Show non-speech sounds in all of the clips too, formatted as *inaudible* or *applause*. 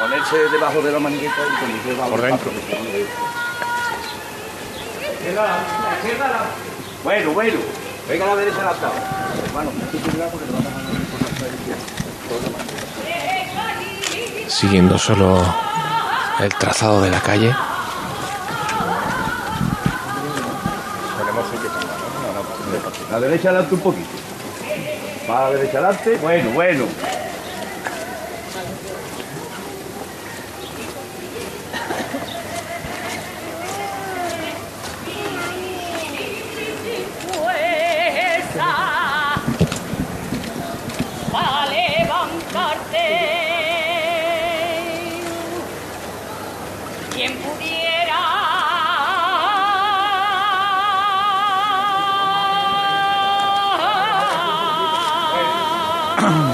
Ponerse debajo de la manguita y conducir Por dentro. Bueno, bueno. Venga a la derecha adaptado. Hermano, porque te van a siguiendo solo el trazado de la calle. A la derecha adelante un poquito. Va a la derecha adelante. Bueno, bueno. Oh. *clears throat*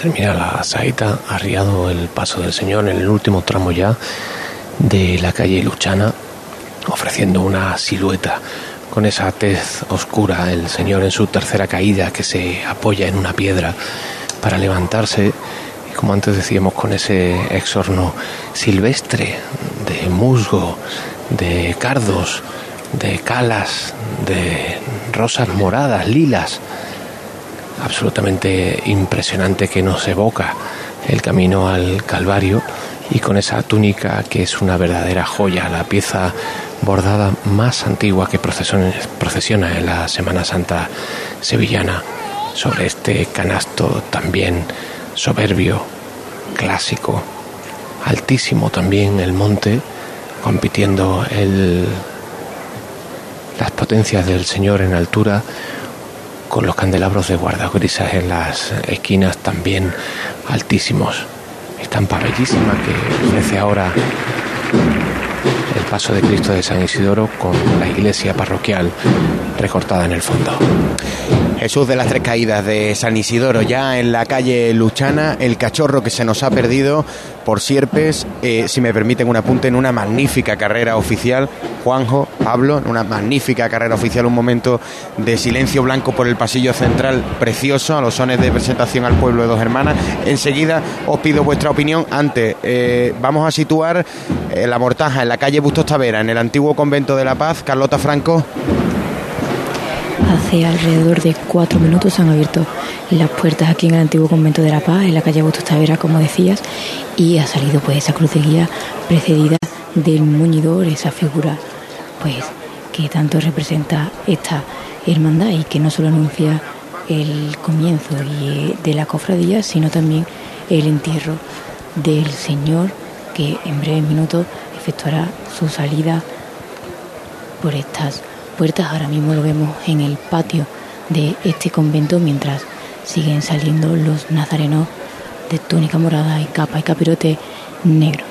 Termina la saeta, arriado el paso del Señor en el último tramo ya de la calle Luchana, ofreciendo una silueta. Con esa tez oscura, el Señor en su tercera caída que se apoya en una piedra para levantarse, y como antes decíamos, con ese exorno silvestre de musgo, de cardos, de calas, de rosas moradas, lilas, absolutamente impresionante que nos evoca el camino al Calvario y con esa túnica que es una verdadera joya, la pieza bordada más antigua que procesiona, en la Semana Santa sevillana sobre este canasto también soberbio, clásico, altísimo también el monte, compitiendo el, las potencias del Señor en altura con los candelabros de guardagrisas en las esquinas también altísimos. Estampa bellísima que ofrece ahora el paso de Cristo de San Isidoro con la iglesia parroquial recortada en el fondo. Jesús de las Tres Caídas de San Isidoro, ya en la calle Luchana, el cachorro que se nos ha perdido por Sierpes, eh, si me permiten un apunte, en una magnífica carrera oficial. Juanjo, Pablo, en una magnífica carrera oficial, un momento de silencio blanco por el pasillo central precioso, a los sones de presentación al pueblo de Dos Hermanas. Enseguida os pido vuestra opinión. Antes, eh, vamos a situar eh, la mortaja en la calle Bustos Tavera, en el antiguo convento de la Paz. Carlota Franco. Hace alrededor de cuatro minutos han abierto las puertas aquí en el antiguo convento de la Paz, en la calle Bustos Tavera, como decías, y ha salido pues esa cruz guía precedida del muñidor, esa figura pues que tanto representa esta hermandad y que no solo anuncia el comienzo de la cofradía, sino también el entierro del Señor que en breves minutos efectuará su salida por estas puertas. Ahora mismo lo vemos en el patio de este convento mientras siguen saliendo los nazarenos de túnica morada y capa y capirote negro.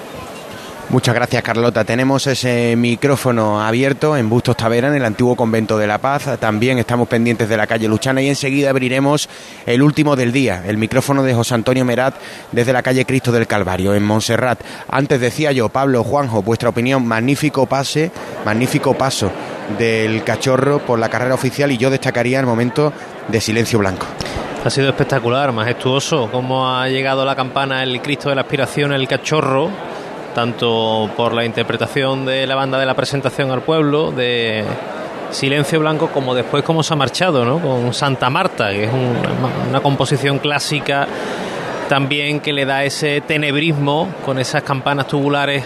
Muchas gracias Carlota. Tenemos ese micrófono abierto en Bustos Tavera, en el antiguo convento de La Paz. También estamos pendientes de la calle Luchana y enseguida abriremos el último del día, el micrófono de José Antonio Merat desde la calle Cristo del Calvario, en Montserrat. Antes decía yo, Pablo, Juanjo, vuestra opinión, magnífico pase, magnífico paso del cachorro por la carrera oficial y yo destacaría el momento de silencio blanco. Ha sido espectacular, majestuoso, cómo ha llegado la campana, el Cristo de la Aspiración, el cachorro tanto por la interpretación de la banda de la presentación al pueblo, de Silencio Blanco, como después cómo se ha marchado, ¿no? Con Santa Marta, que es una composición clásica también que le da ese tenebrismo con esas campanas tubulares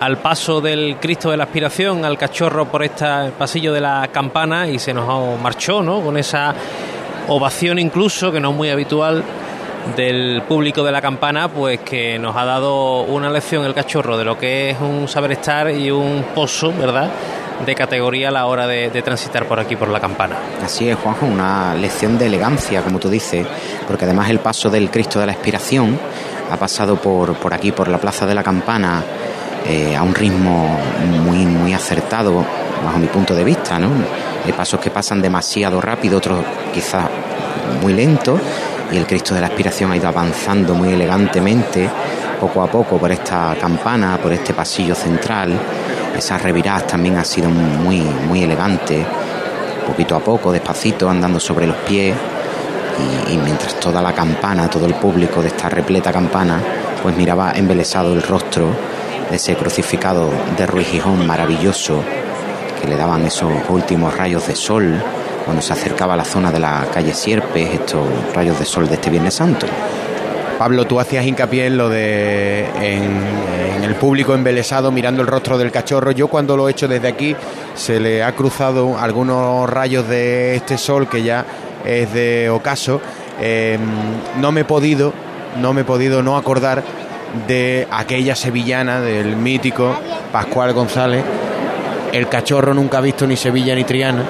al paso del Cristo de la Aspiración, al cachorro por este pasillo de la campana y se nos marchó, ¿no? Con esa ovación incluso, que no es muy habitual del público de la campana, pues que nos ha dado una lección el cachorro de lo que es un saber estar y un pozo, ¿verdad? de categoría a la hora de, transitar por aquí por la campana. Así es, Juanjo, una lección de elegancia, como tú dices, porque además el paso del Cristo de la Expiración ha pasado por, por aquí, por la Plaza de la Campana, eh, a un ritmo muy, muy acertado, bajo mi punto de vista, ¿no? Hay pasos que pasan demasiado rápido, otros quizás muy lentos, y el Cristo de la Aspiración ha ido avanzando muy elegantemente, poco a poco, por esta campana, por este pasillo central. Esas reviradas también ha sido muy, muy elegante, poquito a poco, despacito, andando sobre los pies. Y, mientras toda la campana, todo el público de esta repleta campana, pues miraba embelesado el rostro ese crucificado de Ruiz Gijón maravilloso, que le daban esos últimos rayos de sol cuando se acercaba a la zona de la calle Sierpes, estos rayos de sol de este Viernes Santo. Pablo, tú hacías hincapié en lo de en, el público embelesado mirando el rostro del cachorro. Yo cuando lo he hecho desde aquí se le ha cruzado algunos rayos de este sol que ya es de ocaso. Em, no me he podido, no me he podido no acordar de aquella sevillana del mítico Pascual González. El cachorro nunca ha visto ni Sevilla ni Triana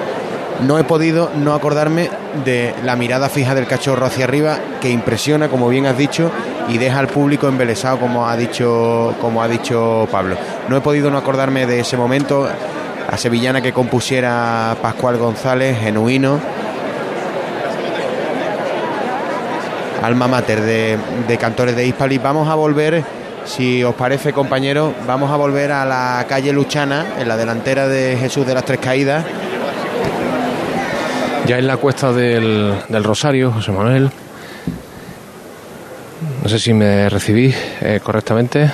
no he podido no acordarme de la mirada fija del cachorro hacia arriba que impresiona, como bien has dicho, y deja al público embelesado, como ha dicho, como ha dicho Pablo. No he podido no acordarme de ese momento, a sevillana que compusiera Pascual González, genuino, alma mater de, de cantores de Hispali. Vamos a volver, si os parece, compañeros, vamos a volver a la calle Luchana, en la delantera de Jesús de las Tres Caídas ya en la cuesta del, Rosario, José Manuel. No sé si me recibí eh, correctamente.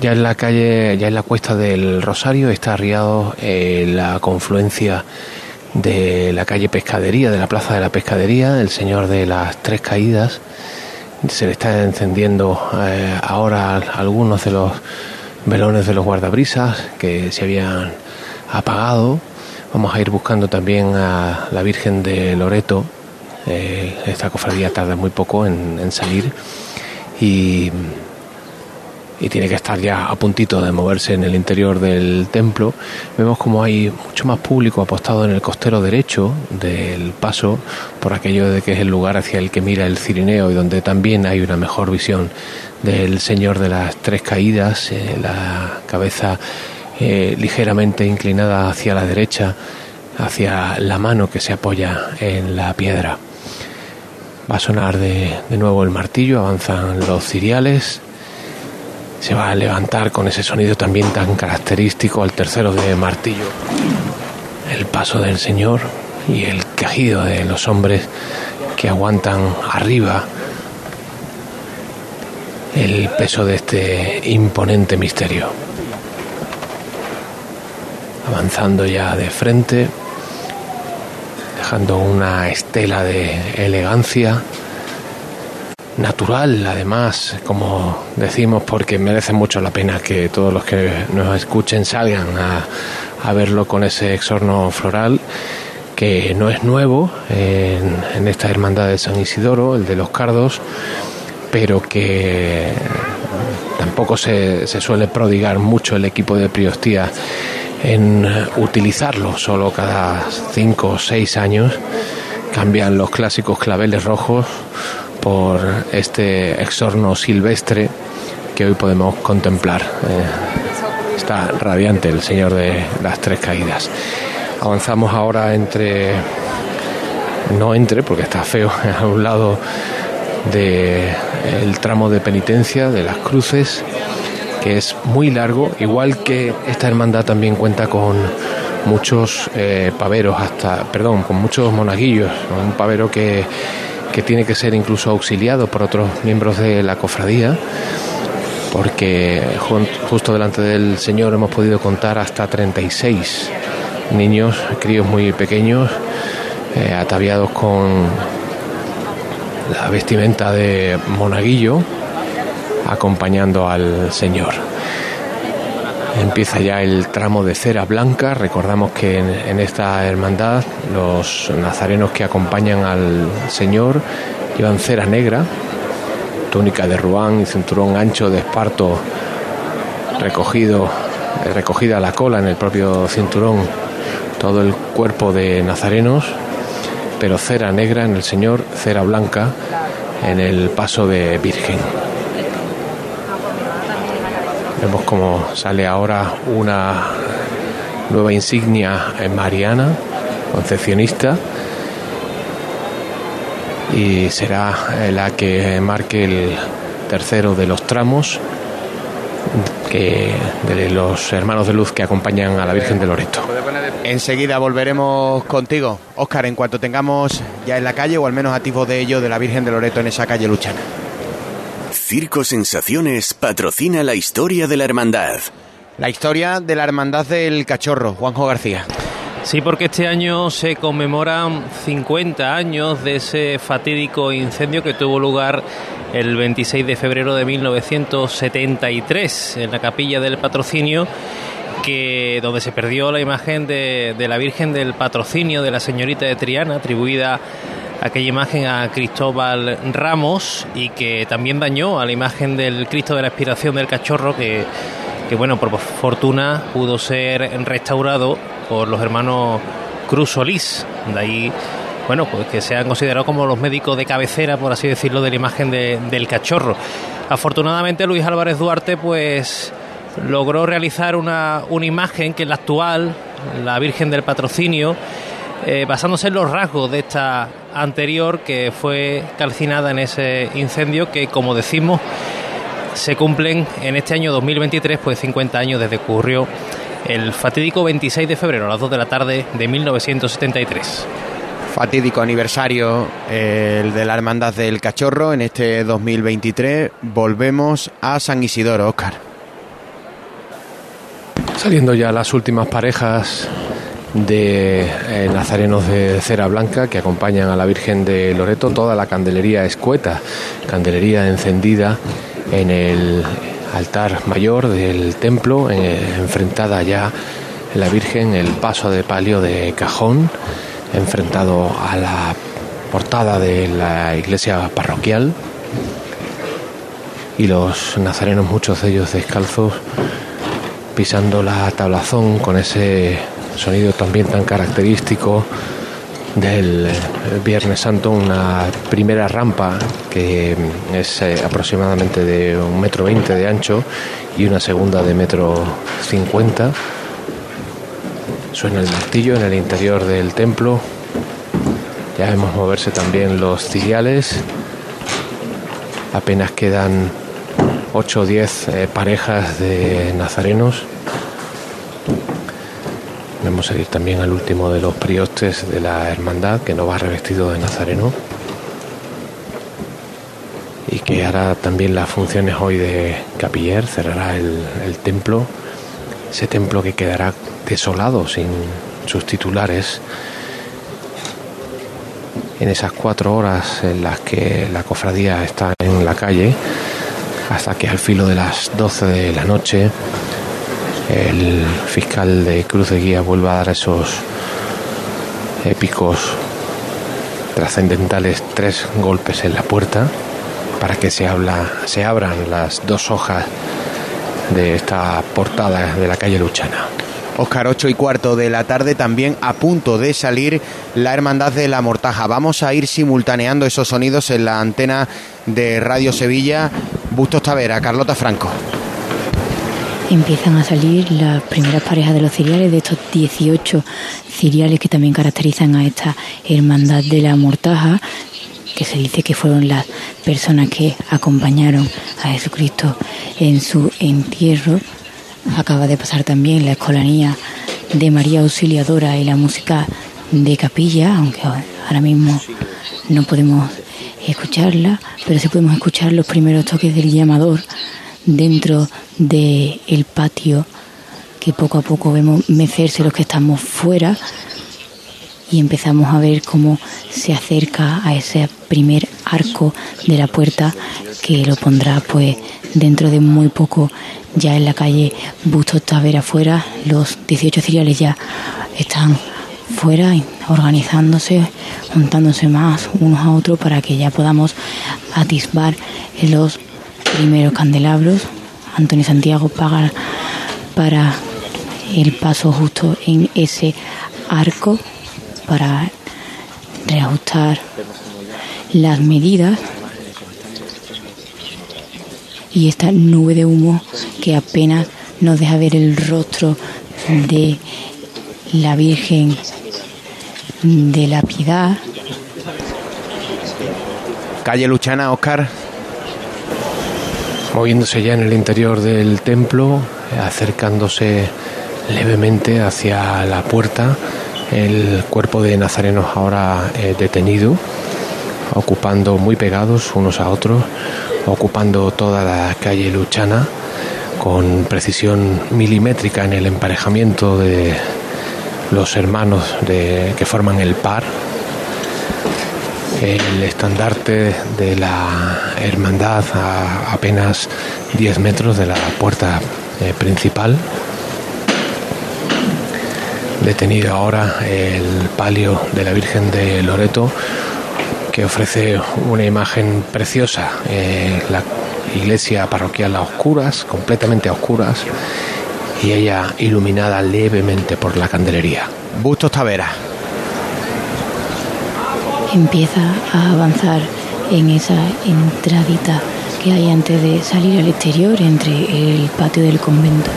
Ya en la calle, ya en la cuesta del Rosario está arriado eh, la confluencia de la calle Pescadería, de la plaza de la Pescadería, el señor de las tres caídas. Se le está encendiendo eh, ahora algunos de los velones de los guardabrisas que se habían apagado. Vamos a ir buscando también a la Virgen de Loreto. Eh, esta cofradía tarda muy poco en, salir y, y, tiene que estar ya a puntito de moverse en el interior del templo. Vemos como hay mucho más público apostado en el costero derecho del paso por aquello de que es el lugar hacia el que mira el Cirineo y donde también hay una mejor visión del Señor de las Tres Caídas, eh, la cabeza eh, ligeramente inclinada hacia la derecha, hacia la mano que se apoya en la piedra. Va a sonar de, de nuevo el martillo, avanzan los ciriales, se va a levantar con ese sonido también tan característico al tercero de martillo. El paso del Señor y el quejido de los hombres que aguantan arriba el peso de este imponente misterio. avanzando ya de frente, dejando una estela de elegancia natural, además, como decimos, porque merece mucho la pena que todos los que nos escuchen salgan a, a verlo con ese exorno floral que no es nuevo en, esta hermandad de San Isidoro, el de los cardos, pero que tampoco se, se suele prodigar mucho el equipo de Priostía en utilizarlo, solo cada cinco o seis años cambian los clásicos claveles rojos por este exorno silvestre que hoy podemos contemplar. Eh, está radiante el Señor de las Tres Caídas. Avanzamos ahora entre, no entre porque está feo, *laughs* a un lado del tramo de penitencia de las cruces, que es muy largo, igual que esta hermandad también cuenta con muchos eh, paveros, hasta, perdón, con muchos monaguillos, un pavero que que tiene que ser incluso auxiliado por otros miembros de la cofradía, porque justo delante del Señor hemos podido contar hasta 36 niños, críos muy pequeños, eh, ataviados con la vestimenta de monaguillo, acompañando al Señor. Empieza ya el tramo de cera blanca. Recordamos que en, esta hermandad los nazarenos que acompañan al Señor llevan cera negra, túnica de ruán y cinturón ancho de esparto recogido, recogida la cola en el propio cinturón, todo el cuerpo de nazarenos, pero cera negra en el Señor, cera blanca en el paso de Virgen. Vemos como sale ahora una nueva insignia en Mariana, concepcionista, y será la que marque el tercero de los tramos que de los hermanos de luz que acompañan a la Virgen de Loreto. Enseguida volveremos contigo, Óscar, en cuanto tengamos ya en la calle o al menos activo de ello de la Virgen de Loreto en esa calle Luchana. Circo Sensaciones patrocina la historia de la hermandad. La historia de la hermandad del cachorro, Juanjo García. Sí, porque este año se conmemoran 50 años de ese fatídico incendio que tuvo lugar el 26 de febrero de 1973 en la capilla del patrocinio que donde se perdió la imagen de, de la Virgen del Patrocinio de la Señorita de Triana, atribuida aquella imagen a Cristóbal Ramos y que también dañó a la imagen del Cristo de la Expiración del Cachorro que, que bueno, por fortuna pudo ser restaurado por los hermanos Cruz Solís. De ahí, bueno, pues que se han considerado como los médicos de cabecera, por así decirlo, de la imagen de, del cachorro. Afortunadamente Luis Álvarez Duarte, pues logró realizar una, una imagen que es la actual, la Virgen del Patrocinio, eh, basándose en los rasgos de esta anterior que fue calcinada en ese incendio que, como decimos, se cumplen en este año 2023, pues 50 años desde que ocurrió el fatídico 26 de febrero a las 2 de la tarde de 1973. Fatídico aniversario el de la Hermandad del Cachorro en este 2023. Volvemos a San Isidoro, Óscar. Saliendo ya las últimas parejas de eh, nazarenos de cera blanca que acompañan a la Virgen de Loreto, toda la candelería escueta, candelería encendida en el altar mayor del templo, enfrentada ya la Virgen, el paso de palio de cajón, enfrentado a la portada de la iglesia parroquial. Y los nazarenos, muchos de ellos descalzos, pisando la tablazón con ese sonido también tan característico del Viernes Santo, una primera rampa que es eh, aproximadamente de un metro veinte de ancho y una segunda de metro cincuenta. Suena el martillo en el interior del templo. Ya vemos moverse también los ciriales. Apenas quedan 8 o 10 eh, parejas de nazarenos. Vemos seguir también al último de los priostes de la hermandad que no va revestido de nazareno. Y que hará también las funciones hoy de capiller, cerrará el, el templo. Ese templo que quedará desolado sin sus titulares. En esas cuatro horas en las que la cofradía está en la calle, hasta que al filo de las 12 de la noche el fiscal de Cruz de Guía vuelva a dar esos épicos trascendentales tres golpes en la puerta para que se, habla, se abran las dos hojas de esta portada de la calle Luchana. Oscar, 8 y cuarto de la tarde, también a punto de salir la Hermandad de la Mortaja. Vamos a ir simultaneando esos sonidos en la antena de Radio Sevilla. Bustos Tavera, Carlota Franco. Empiezan a salir las primeras parejas de los ciriales, de estos 18 ciriales que también caracterizan a esta Hermandad de la Mortaja, que se dice que fueron las personas que acompañaron a Jesucristo en su entierro. Acaba de pasar también la escolanía de María Auxiliadora y la música de capilla, aunque ahora mismo no podemos escucharla, pero sí podemos escuchar los primeros toques del llamador dentro del el patio que poco a poco vemos mecerse los que estamos fuera y empezamos a ver cómo se acerca a ese primer arco de la puerta que lo pondrá pues dentro de muy poco ya en la calle Bustos Tavera afuera, los 18 ciriales ya están fuera organizándose, juntándose más unos a otros para que ya podamos atisbar los primeros candelabros. Antonio Santiago paga para el paso justo en ese arco para reajustar las medidas y esta nube de humo que apenas nos deja ver el rostro de la Virgen de la Piedad. Calle Luchana, Oscar. Moviéndose ya en el interior del templo, acercándose levemente hacia la puerta, el cuerpo de nazarenos ahora eh, detenido, ocupando muy pegados unos a otros ocupando toda la calle Luchana con precisión milimétrica en el emparejamiento de los hermanos que forman el par. El estandarte de la hermandad a apenas 10 metros de la puerta eh, principal. Detenido ahora el palio de la Virgen de Loreto que ofrece una imagen preciosa. Eh, la iglesia parroquial a oscuras, completamente a oscuras, y ella iluminada levemente por la candelería. Bustos Tavera. Empieza a avanzar en esa entradita que hay antes de salir al exterior entre el patio del convento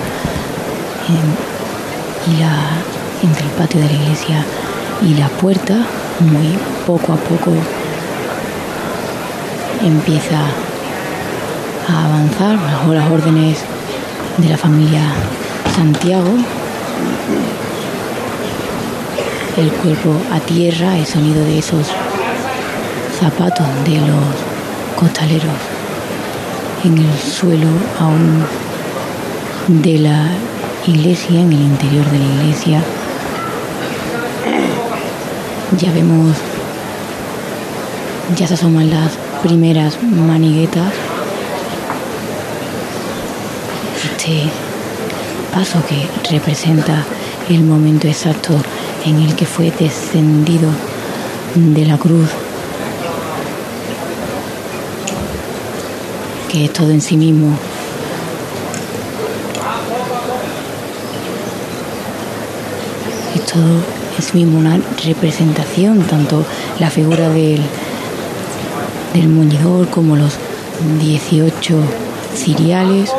y la, entre el patio de la iglesia y la puerta, muy poco a poco empieza a avanzar bajo las órdenes de la familia Santiago. El cuerpo a tierra, el sonido de esos zapatos de los costaleros en el suelo aún de la iglesia, en el interior de la iglesia. Ya vemos, ya se asoman las primeras maniguetas. Este paso que representa el momento exacto en el que fue descendido de la cruz, que todo en sí mismo. Es todo en sí mismo una representación, tanto la figura del del muñidor, como los 18 ciriales,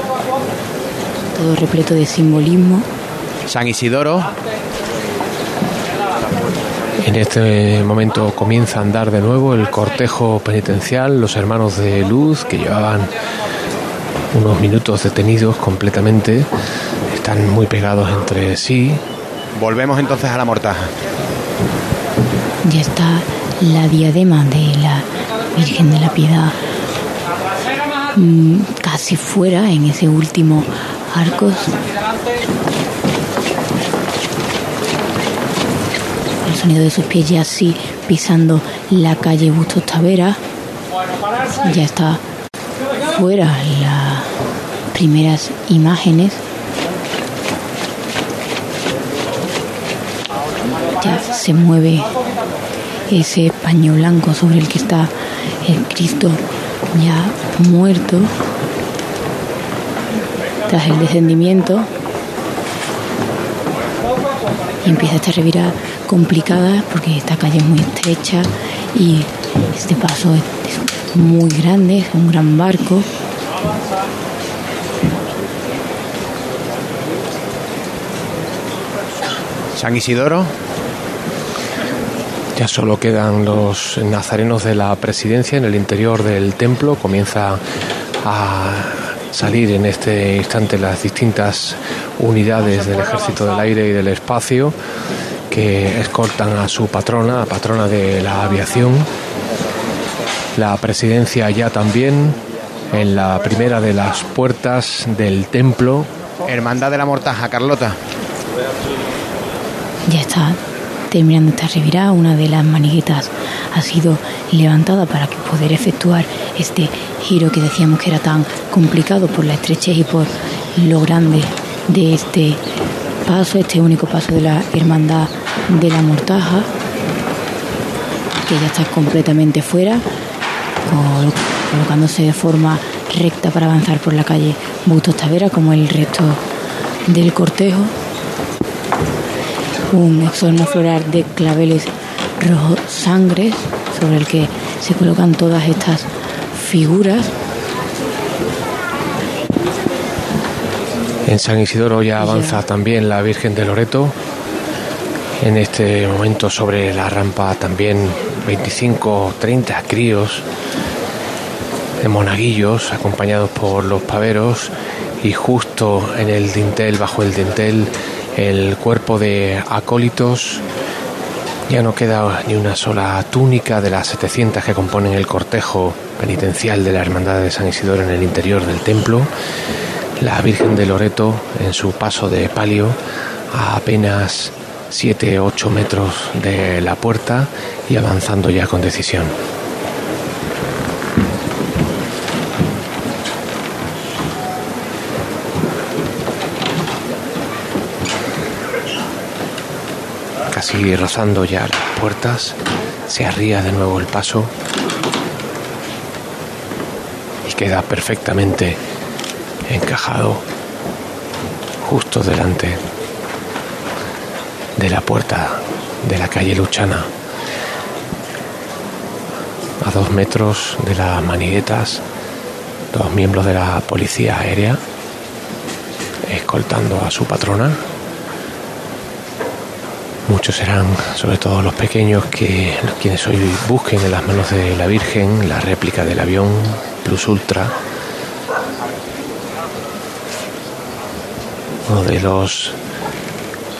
todo repleto de simbolismo. San Isidoro. En este momento comienza a andar de nuevo el cortejo penitencial, los hermanos de luz que llevaban unos minutos detenidos completamente, están muy pegados entre sí. Volvemos entonces a la mortaja. Ya está la diadema de la Virgen de la Piedad mm, casi fuera en ese último arcos. El sonido de sus pies ya así pisando la calle Bustos Tavera. Ya está fuera las primeras imágenes. Ya se mueve ese paño blanco sobre el que está el Cristo ya muerto tras el descendimiento y empieza esta revirada complicada porque esta calle es muy estrecha y este paso es muy grande, es un gran barco. San Isidoro. Ya solo quedan los nazarenos de la presidencia en el interior del templo. Comienza a salir en este instante las distintas unidades del ejército del aire y del espacio que escoltan a su patrona, la patrona de la aviación. La presidencia ya también en la primera de las puertas del templo. Hermandad de la Mortaja, Carlota. Ya está terminando esta revirada, una de las maniguetas ha sido levantada para que poder efectuar este giro que decíamos que era tan complicado por la estrechez y por lo grande de este paso, este único paso de la hermandad de la mortaja, que ya está completamente fuera, colocándose de forma recta para avanzar por la calle Bustos Tavera como el resto del cortejo un exorno floral de claveles rojo sangre sobre el que se colocan todas estas figuras. En San Isidoro ya avanza también la Virgen de Loreto. En este momento sobre la rampa también 25 30 críos de monaguillos acompañados por los paveros y justo en el dintel, bajo el dintel, el cuerpo de acólitos. Ya no queda ni una sola túnica de las 700 que componen el cortejo penitencial de la Hermandad de San Isidoro en el interior del templo. La Virgen de Loreto en su paso de palio a apenas 7-8 metros de la puerta y avanzando ya con decisión. casi rozando ya las puertas, se arría de nuevo el paso y queda perfectamente encajado justo delante de la puerta de la calle Luchana, a dos metros de las maniguetas, dos miembros de la policía aérea escoltando a su patrona. Muchos serán, sobre todo los pequeños, que quienes hoy busquen en las manos de la Virgen la réplica del avión Plus Ultra. Uno de los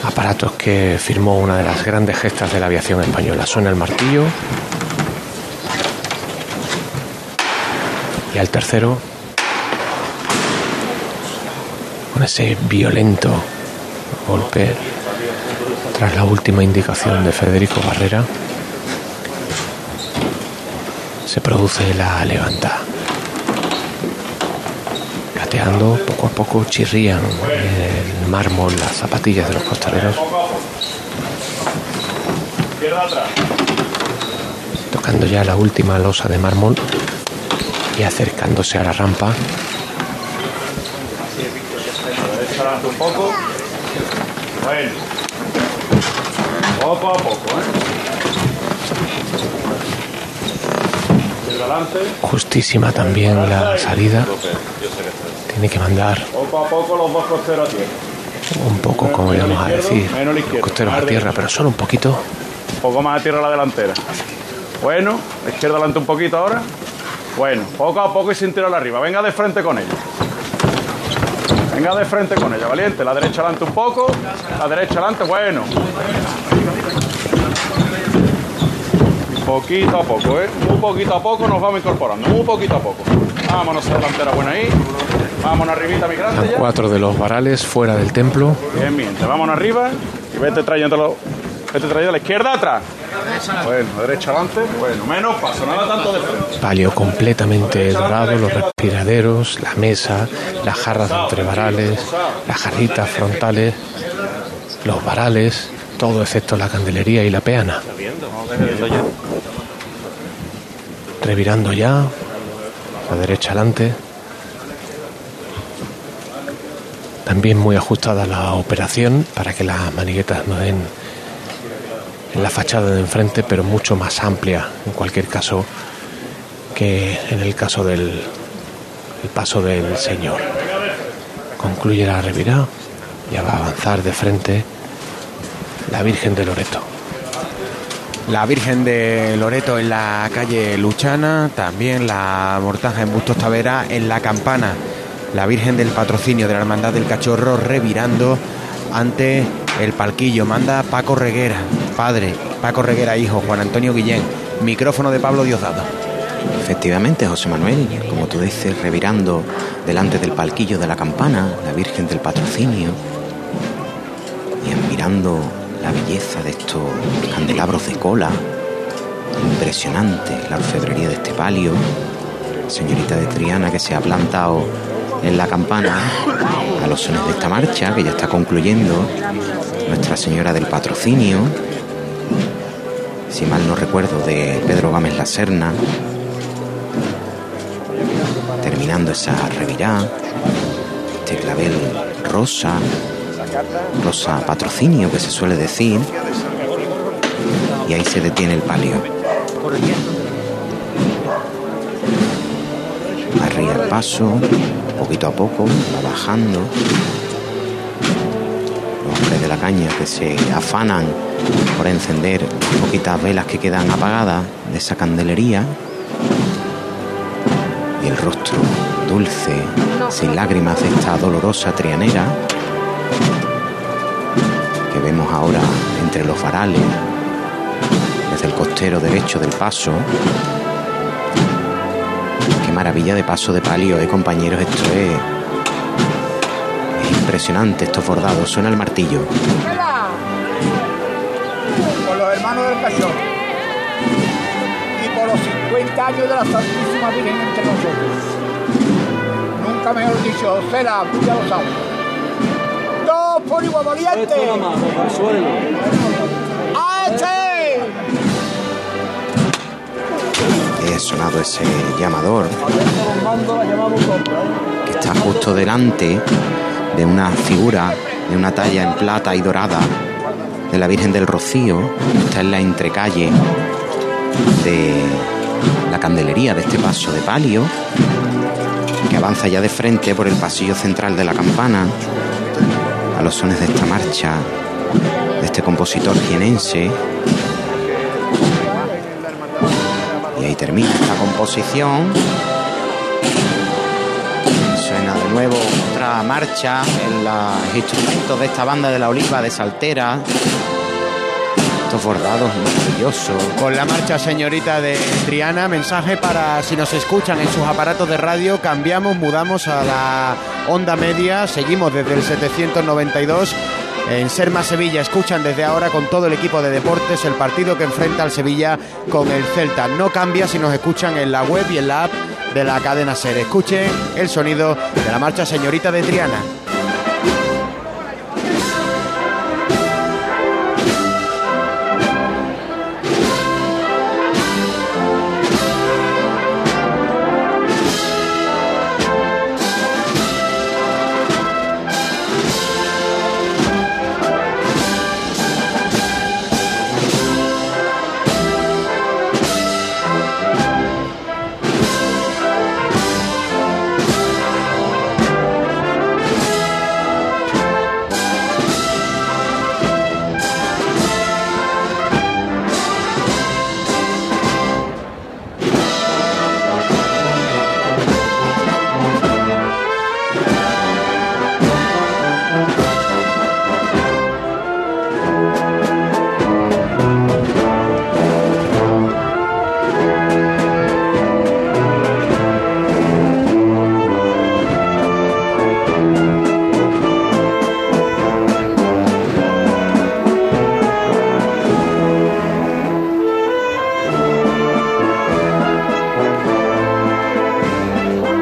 aparatos que firmó una de las grandes gestas de la aviación española. Suena el martillo. Y al tercero, con ese violento golpe tras la última indicación de Federico Barrera, se produce la levanta. Gateando, poco a poco chirrían mármol las zapatillas de los costaleros. Tocando ya la última losa de mármol y acercándose a la rampa. poco. A poco, ¿eh? Justísima también la salida. Tiene que mandar Poco a poco los dos costeros tierra. Un poco, como íbamos a decir, costeros a tierra, pero solo un poquito. Un poco más a tierra la delantera. Bueno, izquierda adelante un poquito ahora. Bueno, poco a poco y sin tirarla arriba. Venga de frente con ella. Venga de frente con ella, valiente. La derecha adelante un poco. La derecha adelante, bueno. Poquito a poco, ¿eh? Muy poquito a poco nos vamos incorporando. Muy poquito a poco. Vámonos a la delantera buena ahí. Vámonos arribita, mi grande. Ya. cuatro de los varales fuera del templo. Bien, miente. Vámonos arriba y vete trayéndolo. Vete trayendo a la izquierda atrás. Bueno, derecha adelante. Bueno, menos paso, nada tanto de frente. Palio completamente dorado, los respiraderos, la mesa, las jarras de entre varales, las jarritas frontales, los varales, todo excepto la candelería y la peana. Revirando ya, la derecha adelante. También muy ajustada la operación para que las maniguetas no den en la fachada de enfrente, pero mucho más amplia en cualquier caso que en el caso del el paso del Señor. Concluye la revirá, ya va a avanzar de frente la Virgen de Loreto. La Virgen de Loreto en la calle Luchana, también la Mortaja en Bustos Tavera en la Campana, la Virgen del Patrocinio de la Hermandad del Cachorro revirando ante el palquillo. Manda Paco Reguera, padre, Paco Reguera, hijo, Juan Antonio Guillén, micrófono de Pablo Diosdado. Efectivamente, José Manuel, como tú dices, revirando delante del palquillo de la campana, la Virgen del Patrocinio, y admirando la belleza de estos candelabros de cola, impresionante la orfebrería de este palio, señorita de Triana que se ha plantado en la campana a los sones de esta marcha, que ya está concluyendo, Nuestra Señora del Patrocinio, si mal no recuerdo, de Pedro Gámez La Serna, terminando esa revirá, este clavel rosa, rosa patrocinio que se suele decir, y ahí se detiene el palio. Arriba el paso, poquito a poco, va bajando. Los hombres de la caña que se afanan por encender las poquitas velas que quedan apagadas de esa candelería y el rostro dulce, sin lágrimas de esta dolorosa trianera que vemos ahora entre los varales, desde el costero derecho del paso. Qué maravilla de paso de palio, eh, compañeros, esto es, es impresionante, estos bordados, suena el martillo. Por los hermanos del cachorro y por los 50 años de la Santísima Virgen entre nosotros. Nunca mejor dicho, Cela, tú ya lo sabes. Dos por igual valiente. He sonado ese llamador que está justo delante de una figura de una talla en plata y dorada de la Virgen del Rocío. Está en la entrecalle de la candelería de este paso de palio que avanza ya de frente por el pasillo central de la campana a los sones de esta marcha de este compositor jienense ahí termina esta composición. Suena de nuevo otra marcha en los instrumentos de esta banda de la oliva de Saltera. Estos bordados maravillosos. Con la marcha señorita de Triana, mensaje para si nos escuchan en sus aparatos de radio, cambiamos, mudamos a la onda media, seguimos desde el 792 en Serma Sevilla, escuchan desde ahora con todo el equipo de deportes el partido que enfrenta al Sevilla con el Celta. No cambia si nos escuchan en la web y en la app de la cadena SER. Escuchen el sonido de la marcha señorita de Triana.